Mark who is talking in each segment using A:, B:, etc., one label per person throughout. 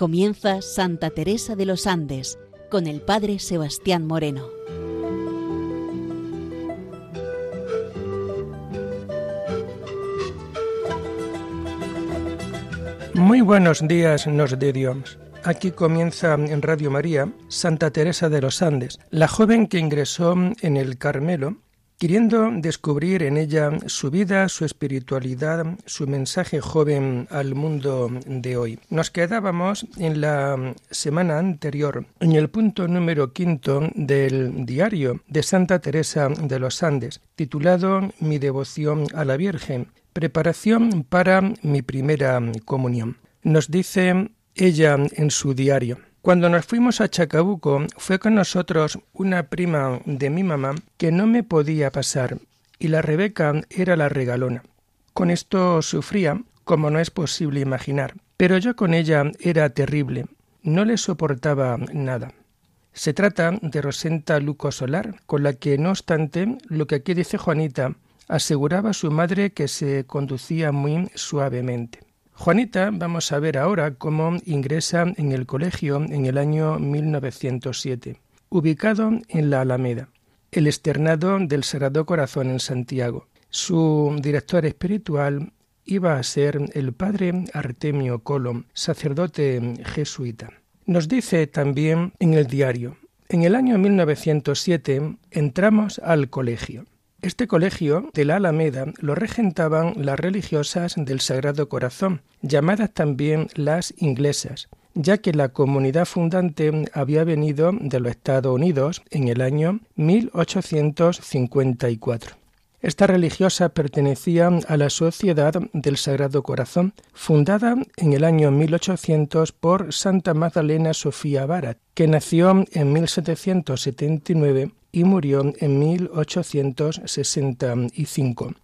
A: Comienza Santa Teresa de los Andes con el Padre Sebastián Moreno.
B: Muy buenos días nos de Dios. Aquí comienza en Radio María Santa Teresa de los Andes, la joven que ingresó en el Carmelo queriendo descubrir en ella su vida, su espiritualidad, su mensaje joven al mundo de hoy. Nos quedábamos en la semana anterior en el punto número quinto del diario de Santa Teresa de los Andes, titulado Mi devoción a la Virgen, preparación para mi primera comunión. Nos dice ella en su diario. Cuando nos fuimos a Chacabuco fue con nosotros una prima de mi mamá que no me podía pasar y la Rebeca era la regalona. Con esto sufría, como no es posible imaginar, pero yo con ella era terrible, no le soportaba nada. Se trata de Rosenta Luco Solar, con la que, no obstante, lo que aquí dice Juanita, aseguraba su madre que se conducía muy suavemente. Juanita, vamos a ver ahora cómo ingresa en el colegio en el año 1907, ubicado en la Alameda, el externado del Sagrado Corazón en Santiago. Su director espiritual iba a ser el padre Artemio Colom, sacerdote jesuita. Nos dice también en el diario, en el año 1907 entramos al colegio. Este colegio de la Alameda lo regentaban las religiosas del Sagrado Corazón, llamadas también las inglesas, ya que la comunidad fundante había venido de los Estados Unidos en el año 1854. Estas religiosas pertenecían a la Sociedad del Sagrado Corazón, fundada en el año 1800 por Santa Magdalena Sofía Barat, que nació en 1779 y murió en 1865.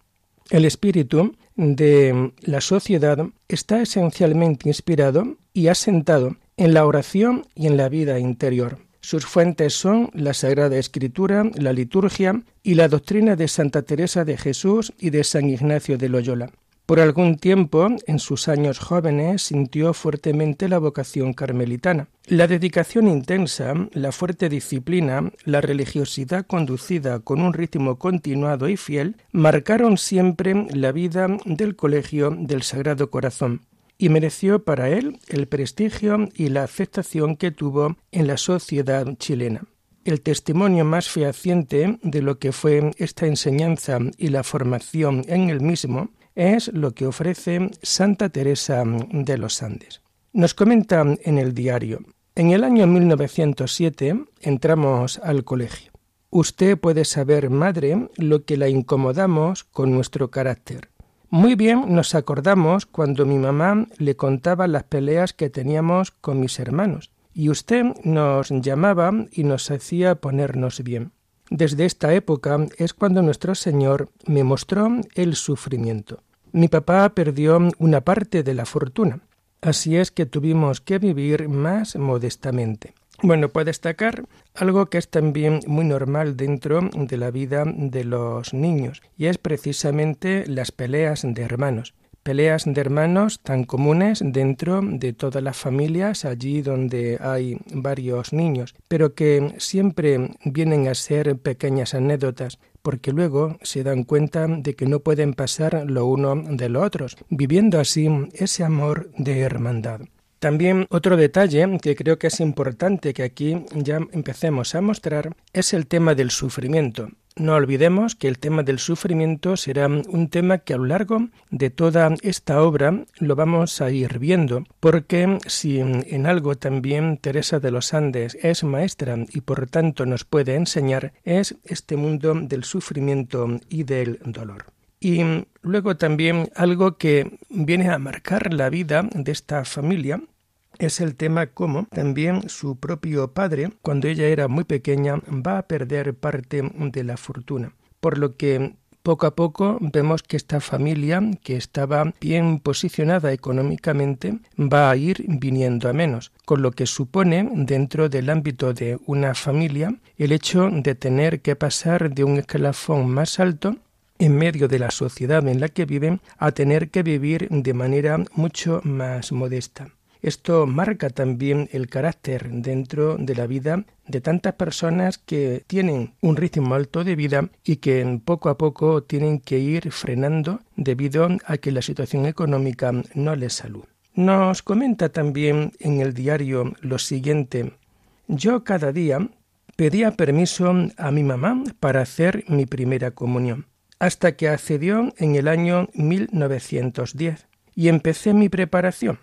B: El espíritu de la sociedad está esencialmente inspirado y asentado en la oración y en la vida interior. Sus fuentes son la Sagrada Escritura, la liturgia y la doctrina de Santa Teresa de Jesús y de San Ignacio de Loyola. Por algún tiempo, en sus años jóvenes, sintió fuertemente la vocación carmelitana. La dedicación intensa, la fuerte disciplina, la religiosidad conducida con un ritmo continuado y fiel, marcaron siempre la vida del Colegio del Sagrado Corazón y mereció para él el prestigio y la aceptación que tuvo en la sociedad chilena. El testimonio más fehaciente de lo que fue esta enseñanza y la formación en el mismo es lo que ofrece Santa Teresa de los Andes. Nos comenta en el diario, en el año 1907 entramos al colegio. Usted puede saber, madre, lo que la incomodamos con nuestro carácter. Muy bien nos acordamos cuando mi mamá le contaba las peleas que teníamos con mis hermanos, y usted nos llamaba y nos hacía ponernos bien. Desde esta época es cuando nuestro Señor me mostró el sufrimiento. Mi papá perdió una parte de la fortuna, así es que tuvimos que vivir más modestamente. Bueno, puedo destacar algo que es también muy normal dentro de la vida de los niños, y es precisamente las peleas de hermanos peleas de hermanos tan comunes dentro de todas las familias allí donde hay varios niños, pero que siempre vienen a ser pequeñas anécdotas, porque luego se dan cuenta de que no pueden pasar lo uno de lo otros, viviendo así ese amor de hermandad. También otro detalle que creo que es importante que aquí ya empecemos a mostrar es el tema del sufrimiento. No olvidemos que el tema del sufrimiento será un tema que a lo largo de toda esta obra lo vamos a ir viendo, porque si en algo también Teresa de los Andes es maestra y por tanto nos puede enseñar, es este mundo del sufrimiento y del dolor. Y luego también algo que viene a marcar la vida de esta familia es el tema cómo también su propio padre, cuando ella era muy pequeña, va a perder parte de la fortuna. Por lo que poco a poco vemos que esta familia, que estaba bien posicionada económicamente, va a ir viniendo a menos, con lo que supone dentro del ámbito de una familia el hecho de tener que pasar de un escalafón más alto en medio de la sociedad en la que viven a tener que vivir de manera mucho más modesta. Esto marca también el carácter dentro de la vida de tantas personas que tienen un ritmo alto de vida y que poco a poco tienen que ir frenando debido a que la situación económica no les salud. Nos comenta también en el diario lo siguiente. Yo cada día pedía permiso a mi mamá para hacer mi primera comunión, hasta que accedió en el año 1910 y empecé mi preparación.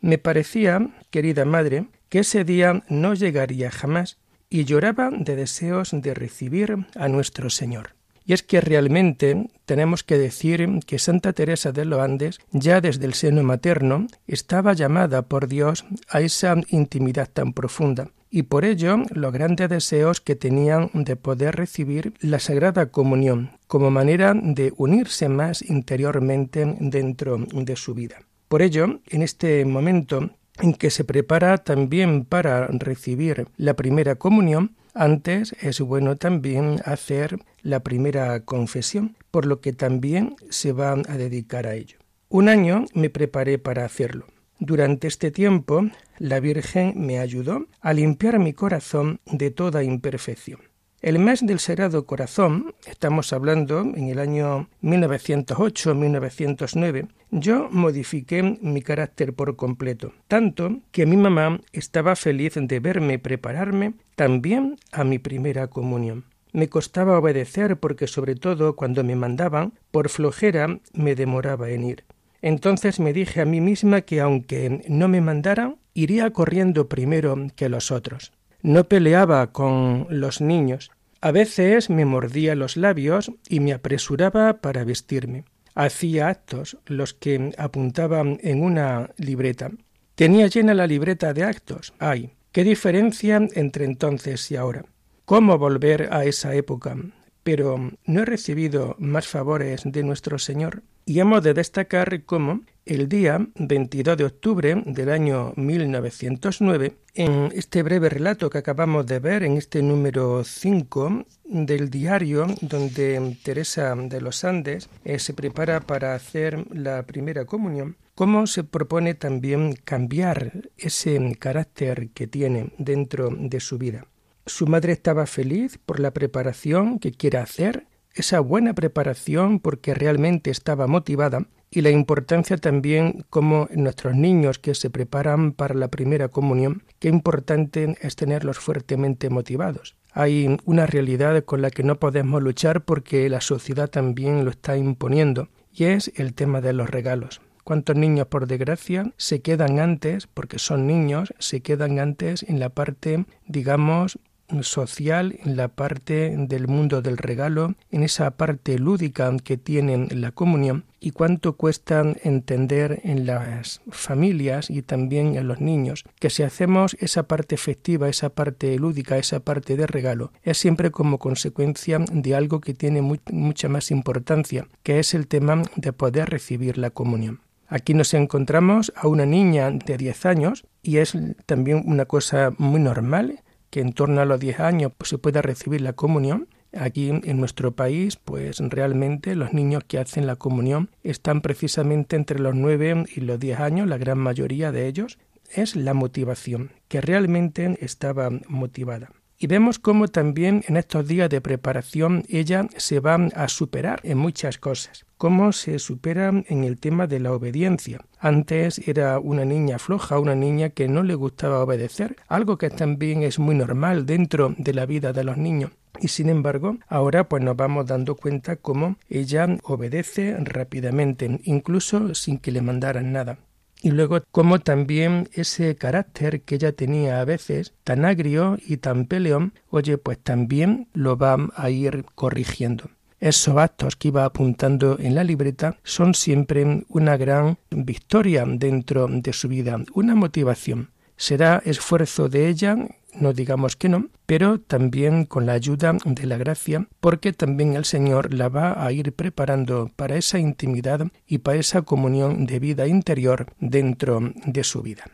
B: Me parecía, querida madre, que ese día no llegaría jamás y lloraba de deseos de recibir a nuestro Señor. Y es que realmente tenemos que decir que Santa Teresa de los Andes, ya desde el seno materno, estaba llamada por Dios a esa intimidad tan profunda, y por ello los grandes deseos que tenían de poder recibir la Sagrada Comunión como manera de unirse más interiormente dentro de su vida. Por ello, en este momento en que se prepara también para recibir la primera comunión, antes es bueno también hacer la primera confesión, por lo que también se va a dedicar a ello. Un año me preparé para hacerlo. Durante este tiempo, la Virgen me ayudó a limpiar mi corazón de toda imperfección. El mes del Sagrado Corazón, estamos hablando en el año 1908-1909, yo modifiqué mi carácter por completo, tanto que mi mamá estaba feliz de verme prepararme también a mi primera comunión. Me costaba obedecer porque sobre todo cuando me mandaban, por flojera me demoraba en ir. Entonces me dije a mí misma que aunque no me mandaran, iría corriendo primero que los otros. No peleaba con los niños. A veces me mordía los labios y me apresuraba para vestirme. Hacía actos, los que apuntaba en una libreta. Tenía llena la libreta de actos. Ay, qué diferencia entre entonces y ahora. ¿Cómo volver a esa época? Pero no he recibido más favores de nuestro Señor. Y hemos de destacar cómo el día 22 de octubre del año 1909, en este breve relato que acabamos de ver, en este número 5 del diario, donde Teresa de los Andes eh, se prepara para hacer la primera comunión, cómo se propone también cambiar ese carácter que tiene dentro de su vida. Su madre estaba feliz por la preparación que quiere hacer, esa buena preparación porque realmente estaba motivada y la importancia también como nuestros niños que se preparan para la primera comunión, qué importante es tenerlos fuertemente motivados. Hay una realidad con la que no podemos luchar porque la sociedad también lo está imponiendo y es el tema de los regalos. ¿Cuántos niños, por desgracia, se quedan antes, porque son niños, se quedan antes en la parte, digamos, social, en la parte del mundo del regalo, en esa parte lúdica que tienen la comunión y cuánto cuesta entender en las familias y también en los niños que si hacemos esa parte festiva, esa parte lúdica, esa parte de regalo, es siempre como consecuencia de algo que tiene mucha más importancia, que es el tema de poder recibir la comunión. Aquí nos encontramos a una niña de 10 años y es también una cosa muy normal que en torno a los 10 años pues, se pueda recibir la comunión. Aquí en nuestro país, pues realmente los niños que hacen la comunión están precisamente entre los 9 y los 10 años, la gran mayoría de ellos, es la motivación, que realmente estaba motivada. Y vemos cómo también en estos días de preparación ella se va a superar en muchas cosas. Cómo se supera en el tema de la obediencia. Antes era una niña floja, una niña que no le gustaba obedecer, algo que también es muy normal dentro de la vida de los niños. Y sin embargo, ahora pues nos vamos dando cuenta cómo ella obedece rápidamente, incluso sin que le mandaran nada. Y luego como también ese carácter que ella tenía a veces, tan agrio y tan peleón, oye, pues también lo va a ir corrigiendo. Esos actos que iba apuntando en la libreta son siempre una gran victoria dentro de su vida, una motivación. Será esfuerzo de ella no digamos que no, pero también con la ayuda de la gracia, porque también el Señor la va a ir preparando para esa intimidad y para esa comunión de vida interior dentro de su vida.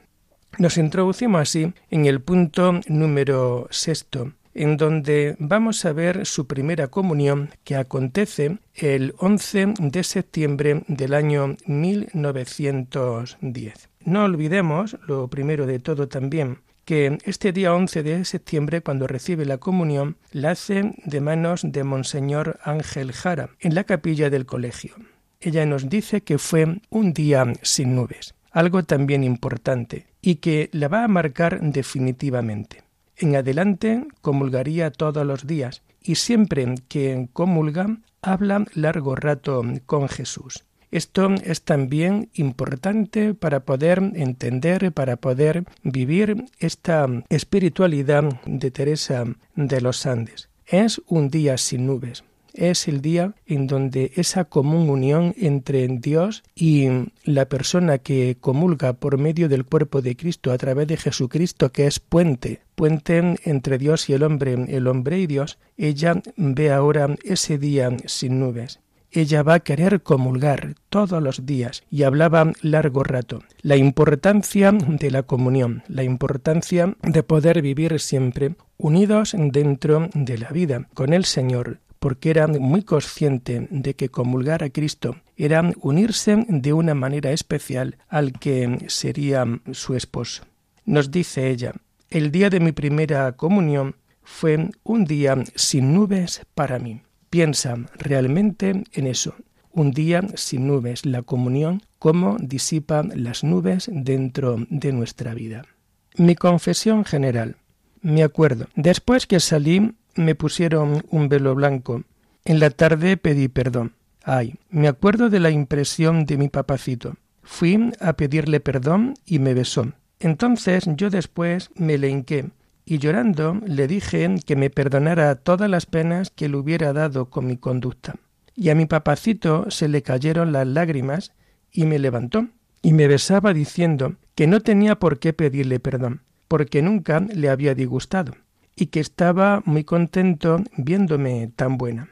B: Nos introducimos así en el punto número sexto, en donde vamos a ver su primera comunión que acontece el 11 de septiembre del año 1910. No olvidemos, lo primero de todo también, que este día 11 de septiembre, cuando recibe la comunión, la hace de manos de Monseñor Ángel Jara, en la capilla del colegio. Ella nos dice que fue un día sin nubes, algo también importante, y que la va a marcar definitivamente. En adelante comulgaría todos los días, y siempre que comulga habla largo rato con Jesús. Esto es también importante para poder entender, para poder vivir esta espiritualidad de Teresa de los Andes. Es un día sin nubes. Es el día en donde esa común unión entre Dios y la persona que comulga por medio del cuerpo de Cristo a través de Jesucristo, que es puente, puente entre Dios y el hombre, el hombre y Dios, ella ve ahora ese día sin nubes ella va a querer comulgar todos los días y hablaba largo rato. La importancia de la comunión, la importancia de poder vivir siempre unidos dentro de la vida con el Señor, porque era muy consciente de que comulgar a Cristo era unirse de una manera especial al que sería su esposo. Nos dice ella, el día de mi primera comunión fue un día sin nubes para mí. Piensa realmente en eso. Un día sin nubes, la comunión, cómo disipa las nubes dentro de nuestra vida. Mi confesión general. Me acuerdo, después que salí me pusieron un velo blanco. En la tarde pedí perdón. Ay, me acuerdo de la impresión de mi papacito. Fui a pedirle perdón y me besó. Entonces yo después me le hinqué y llorando le dije que me perdonara todas las penas que le hubiera dado con mi conducta. Y a mi papacito se le cayeron las lágrimas y me levantó y me besaba diciendo que no tenía por qué pedirle perdón, porque nunca le había disgustado, y que estaba muy contento viéndome tan buena.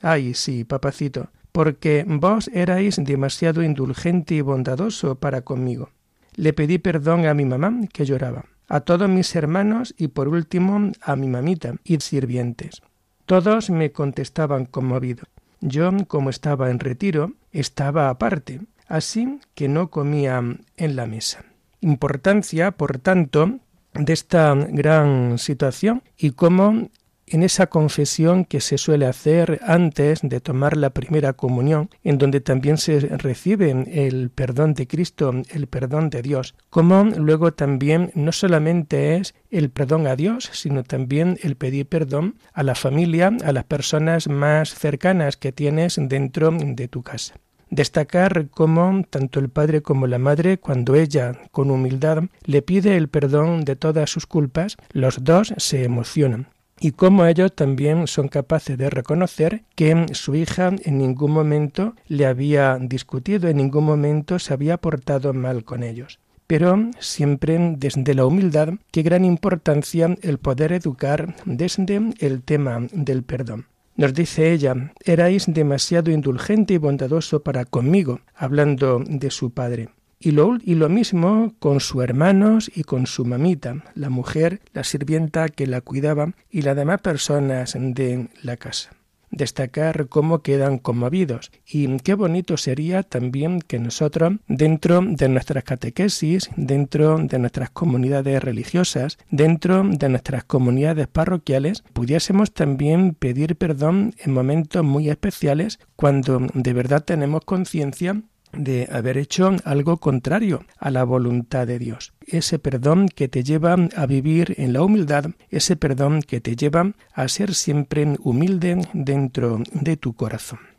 B: Ay, sí, papacito, porque vos erais demasiado indulgente y bondadoso para conmigo. Le pedí perdón a mi mamá, que lloraba a todos mis hermanos y por último a mi mamita y sirvientes. Todos me contestaban conmovido. Yo, como estaba en retiro, estaba aparte, así que no comía en la mesa. Importancia, por tanto, de esta gran situación y cómo en esa confesión que se suele hacer antes de tomar la primera comunión, en donde también se recibe el perdón de Cristo, el perdón de Dios, como luego también no solamente es el perdón a Dios, sino también el pedir perdón a la familia, a las personas más cercanas que tienes dentro de tu casa. Destacar cómo tanto el padre como la madre, cuando ella, con humildad, le pide el perdón de todas sus culpas, los dos se emocionan, y cómo ellos también son capaces de reconocer que su hija en ningún momento le había discutido, en ningún momento se había portado mal con ellos. Pero siempre desde la humildad, qué gran importancia el poder educar desde el tema del perdón. Nos dice ella, erais demasiado indulgente y bondadoso para conmigo, hablando de su padre. Y lo, mismo con sus hermanos y con su mamita, la mujer, la sirvienta que la cuidaba y las demás personas de la casa destacar cómo quedan conmovidos. Y qué bonito sería también que nosotros, dentro de nuestras catequesis, dentro de nuestras comunidades religiosas, dentro de nuestras comunidades parroquiales, pudiésemos también pedir perdón en momentos muy especiales cuando de verdad tenemos conciencia de haber hecho algo contrario a la voluntad de Dios. Ese perdón que te lleva a vivir en la humildad, ese perdón que te lleva a ser siempre humilde dentro de tu corazón.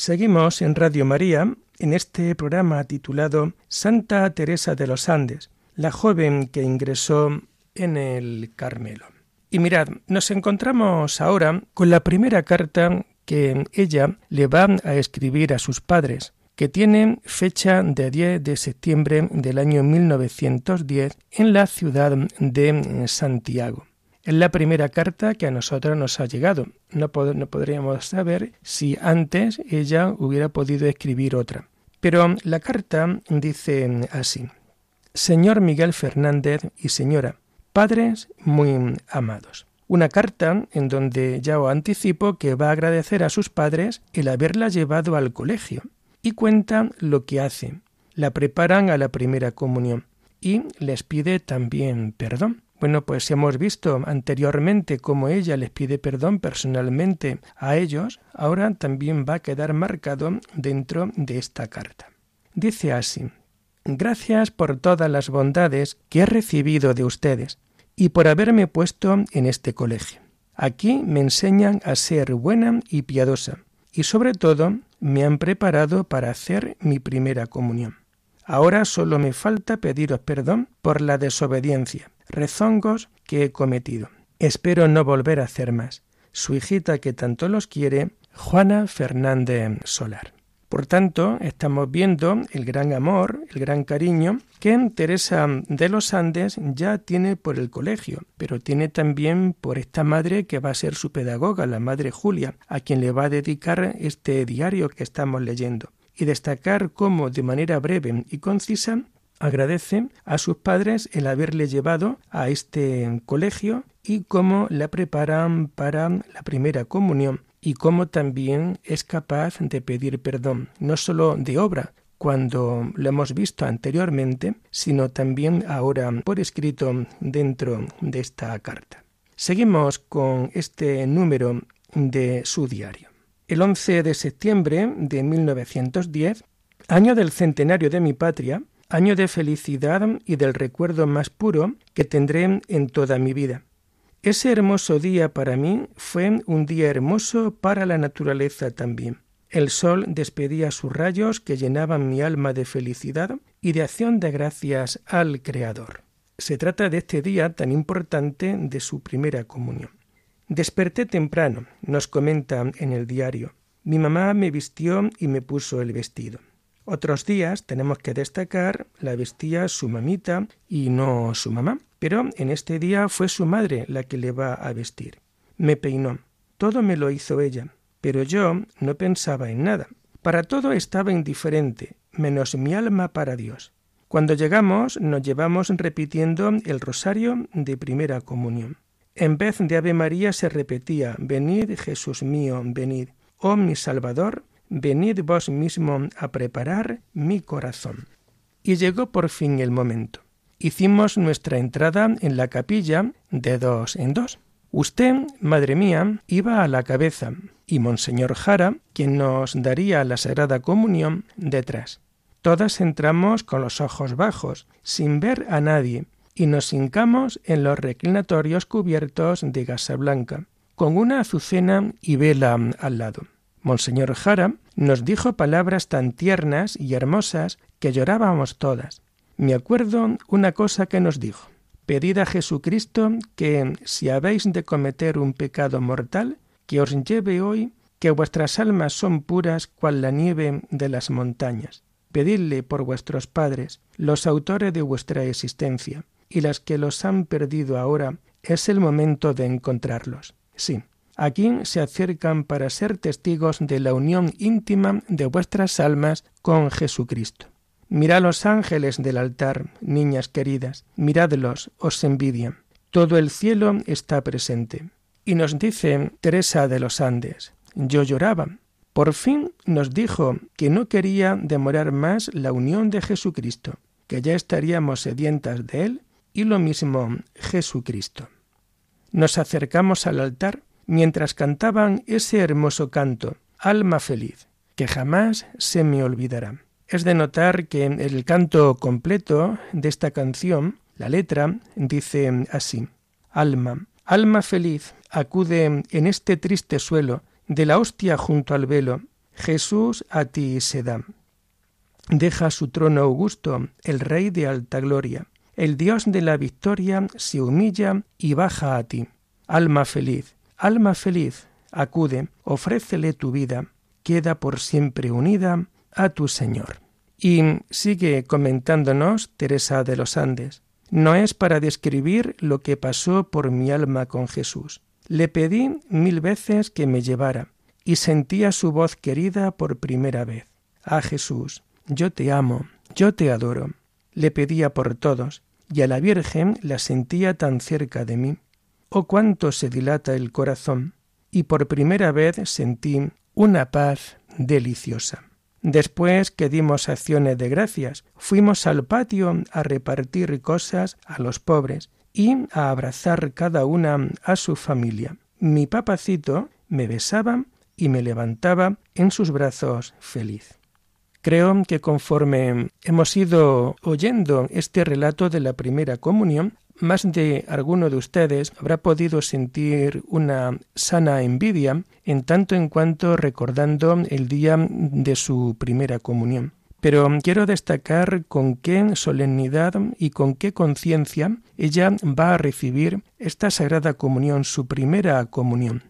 B: Seguimos en Radio María en este programa titulado Santa Teresa de los Andes, la joven que ingresó en el Carmelo. Y mirad, nos encontramos ahora con la primera carta que ella le va a escribir a sus padres, que tiene fecha de 10 de septiembre del año 1910 en la ciudad de Santiago. Es la primera carta que a nosotros nos ha llegado. No, podríamos saber si antes ella hubiera podido escribir otra. Pero la carta dice así. Señor Miguel Fernández y señora, padres muy amados. Una carta en donde ya os anticipo que va a agradecer a sus padres el haberla llevado al colegio y cuenta lo que hace. La preparan a la primera comunión y les pide también perdón. Bueno, pues hemos visto anteriormente cómo ella les pide perdón personalmente a ellos, ahora también va a quedar marcado dentro de esta carta. Dice así, Gracias por todas las bondades que he recibido de ustedes y por haberme puesto en este colegio. Aquí me enseñan a ser buena y piadosa, y sobre todo me han preparado para hacer mi primera comunión. Ahora solo me falta pediros perdón por la desobediencia, rezongos que he cometido. Espero no volver a hacer más. Su hijita que tanto los quiere, Juana Fernández Solar. Por tanto, estamos viendo el gran amor, el gran cariño que Teresa de los Andes ya tiene por el colegio, pero tiene también por esta madre que va a ser su pedagoga, la madre Julia, a quien le va a dedicar este diario que estamos leyendo, y destacar cómo de manera breve y concisa agradece a sus padres el haberle llevado a este colegio y cómo la preparan para la primera comunión y cómo también es capaz de pedir perdón, no solo de obra, cuando lo hemos visto anteriormente, sino también ahora por escrito dentro de esta carta. Seguimos con este número de su diario. El 11 de septiembre de 1910, año del centenario de mi patria, año de felicidad y del recuerdo más puro que tendré en toda mi vida. Ese hermoso día para mí fue un día hermoso para la naturaleza también. El sol despedía sus rayos que llenaban mi alma de felicidad y de acción de gracias al Creador. Se trata de este día tan importante de su primera comunión. Desperté temprano, nos comenta en el diario. Mi mamá me vistió y me puso el vestido. Otros días tenemos que destacar la vestía su mamita y no su mamá, pero en este día fue su madre la que le va a vestir. Me peinó. Todo me lo hizo ella, pero yo no pensaba en nada. Para todo estaba indiferente, menos mi alma para Dios. Cuando llegamos nos llevamos repitiendo el rosario de primera comunión. En vez de Ave María se repetía Venid Jesús mío, venid. Oh mi Salvador, venid vos mismo a preparar mi corazón. Y llegó por fin el momento. Hicimos nuestra entrada en la capilla de dos en dos. Usted, madre mía, iba a la cabeza y Monseñor Jara, quien nos daría la Sagrada Comunión, detrás. Todas entramos con los ojos bajos, sin ver a nadie, y nos hincamos en los reclinatorios cubiertos de gasa blanca, con una azucena y vela al lado. Monseñor Jara nos dijo palabras tan tiernas y hermosas que llorábamos todas. Me acuerdo una cosa que nos dijo. Pedid a Jesucristo que, si habéis de cometer un pecado mortal, que os lleve hoy, que vuestras almas son puras cual la nieve de las montañas. Pedidle por vuestros padres, los autores de vuestra existencia, y las que los han perdido ahora, es el momento de encontrarlos. Sí, Aquí se acercan para ser testigos de la unión íntima de vuestras almas con Jesucristo. Mirad los ángeles del altar, niñas queridas, miradlos, os envidian. Todo el cielo está presente. Y nos dice Teresa de los Andes, yo lloraba. Por fin nos dijo que no quería demorar más la unión de Jesucristo, que ya estaríamos sedientas de Él, y lo mismo Jesucristo. Nos acercamos al altar mientras cantaban ese hermoso canto, Alma feliz, que jamás se me olvidará. Es de notar que el canto completo de esta canción, la letra dice así, Alma, alma feliz, acude en este triste suelo, de la hostia junto al velo, Jesús a ti se da. Deja su trono augusto el Rey de alta gloria. El Dios de la victoria se humilla y baja a ti. Alma feliz, alma feliz, acude, ofrécele tu vida, queda por siempre unida a tu Señor. Y sigue comentándonos Teresa de los Andes. No es para describir lo que pasó por mi alma con Jesús. Le pedí mil veces que me llevara, y sentía su voz querida por primera vez. Ah Jesús, yo te amo, yo te adoro. Le pedía por todos, y a la Virgen la sentía tan cerca de mí. Oh cuánto se dilata el corazón, y por primera vez sentí una paz deliciosa. Después que dimos acciones de gracias, fuimos al patio a repartir cosas a los pobres y a abrazar cada una a su familia. Mi papacito me besaba y me levantaba en sus brazos feliz. Creo que conforme hemos ido oyendo este relato de la primera comunión, más de alguno de ustedes habrá podido sentir una sana envidia en tanto en cuanto recordando el día de su primera comunión. Pero quiero destacar con qué solemnidad y con qué conciencia ella va a recibir esta sagrada comunión, su primera comunión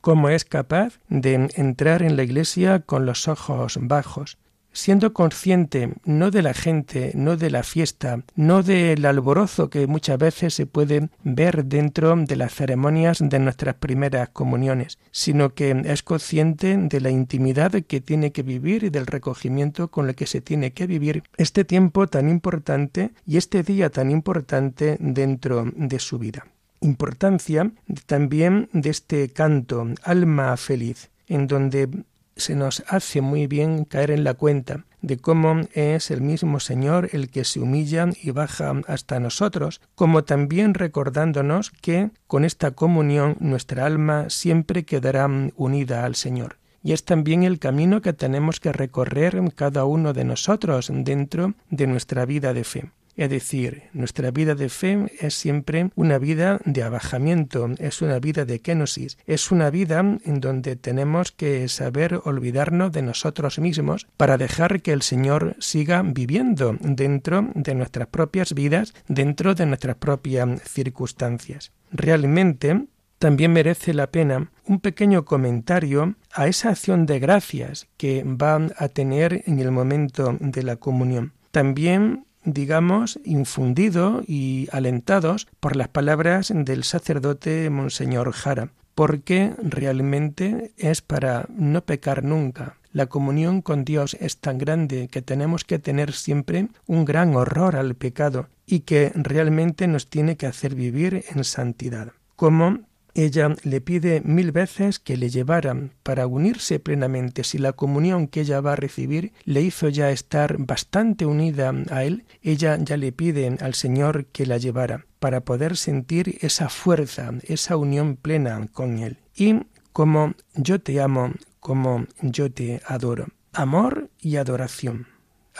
B: cómo es capaz de entrar en la iglesia con los ojos bajos, siendo consciente no de la gente, no de la fiesta, no del alborozo que muchas veces se puede ver dentro de las ceremonias de nuestras primeras comuniones, sino que es consciente de la intimidad que tiene que vivir y del recogimiento con el que se tiene que vivir este tiempo tan importante y este día tan importante dentro de su vida. Importancia también de este canto, Alma Feliz, en donde se nos hace muy bien caer en la cuenta de cómo es el mismo Señor el que se humilla y baja hasta nosotros, como también recordándonos que con esta comunión nuestra alma siempre quedará unida al Señor. Y es también el camino que tenemos que recorrer cada uno de nosotros dentro de nuestra vida de fe. Es decir, nuestra vida de fe es siempre una vida de abajamiento, es una vida de kenosis, es una vida en donde tenemos que saber olvidarnos de nosotros mismos para dejar que el Señor siga viviendo dentro de nuestras propias vidas, dentro de nuestras propias circunstancias. Realmente también merece la pena un pequeño comentario a esa acción de gracias que va a tener en el momento de la comunión. También digamos, infundido y alentados por las palabras del sacerdote Monseñor Jara, porque realmente es para no pecar nunca. La comunión con Dios es tan grande que tenemos que tener siempre un gran horror al pecado y que realmente nos tiene que hacer vivir en santidad. Como ella le pide mil veces que le llevaran para unirse plenamente. Si la comunión que ella va a recibir le hizo ya estar bastante unida a él, ella ya le pide al Señor que la llevara para poder sentir esa fuerza, esa unión plena con él. Y como yo te amo, como yo te adoro. Amor y adoración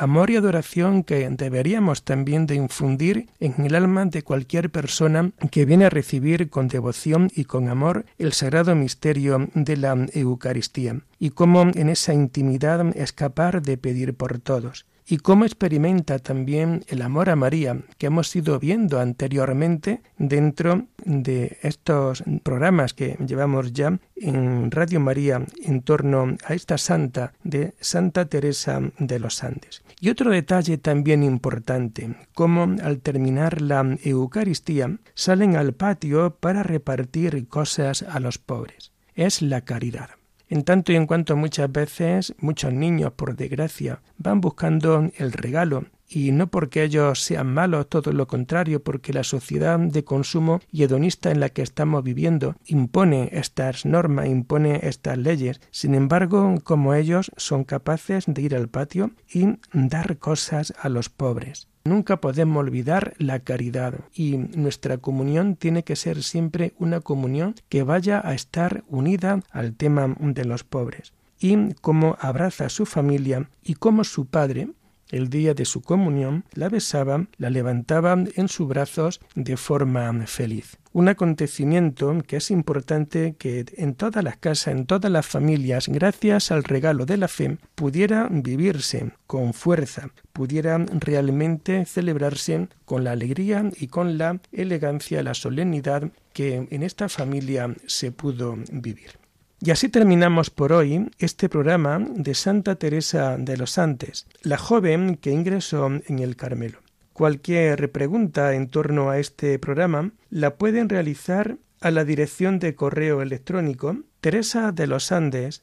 B: amor y adoración que deberíamos también de infundir en el alma de cualquier persona que viene a recibir con devoción y con amor el sagrado misterio de la Eucaristía, y cómo en esa intimidad escapar de pedir por todos y cómo experimenta también el amor a María que hemos ido viendo anteriormente dentro de estos programas que llevamos ya en Radio María en torno a esta santa de Santa Teresa de los Andes. Y otro detalle también importante, cómo al terminar la Eucaristía salen al patio para repartir cosas a los pobres. Es la caridad en tanto y en cuanto muchas veces muchos niños, por desgracia, van buscando el regalo y no porque ellos sean malos, todo lo contrario, porque la sociedad de consumo y hedonista en la que estamos viviendo impone estas normas, impone estas leyes. Sin embargo, como ellos son capaces de ir al patio y dar cosas a los pobres. Nunca podemos olvidar la caridad y nuestra comunión tiene que ser siempre una comunión que vaya a estar unida al tema de los pobres. Y como abraza a su familia y como su padre, el día de su comunión, la besaba, la levantaba en sus brazos de forma feliz. Un acontecimiento que es importante que en todas las casas, en todas las familias, gracias al regalo de la fe, pudiera vivirse con fuerza, pudiera realmente celebrarse con la alegría y con la elegancia, la solemnidad que en esta familia se pudo vivir. Y así terminamos por hoy este programa de Santa Teresa de los Santos, la joven que ingresó en el Carmelo. Cualquier pregunta en torno a este programa la pueden realizar a la dirección de correo electrónico teresa de los Andes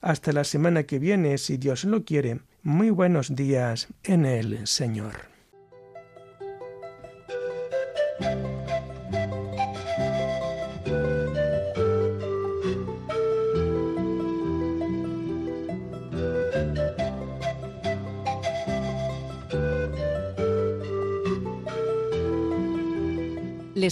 B: Hasta la semana que viene, si Dios lo quiere. Muy buenos días en el Señor.